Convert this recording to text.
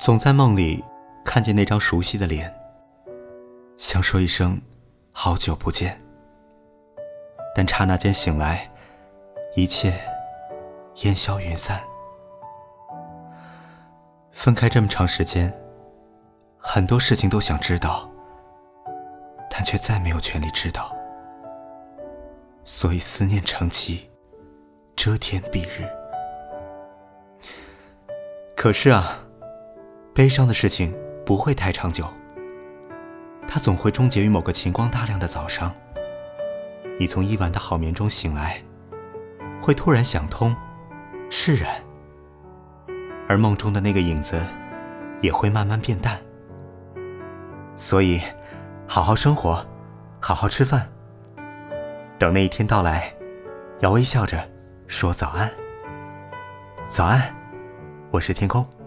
总在梦里看见那张熟悉的脸，想说一声“好久不见”，但刹那间醒来，一切烟消云散。分开这么长时间，很多事情都想知道，但却再没有权利知道，所以思念成疾，遮天蔽日。可是啊，悲伤的事情不会太长久，它总会终结于某个晴光大亮的早上。你从一晚的好眠中醒来，会突然想通，释然，而梦中的那个影子也会慢慢变淡。所以，好好生活，好好吃饭。等那一天到来，要微笑着说早安。早安。我是天空。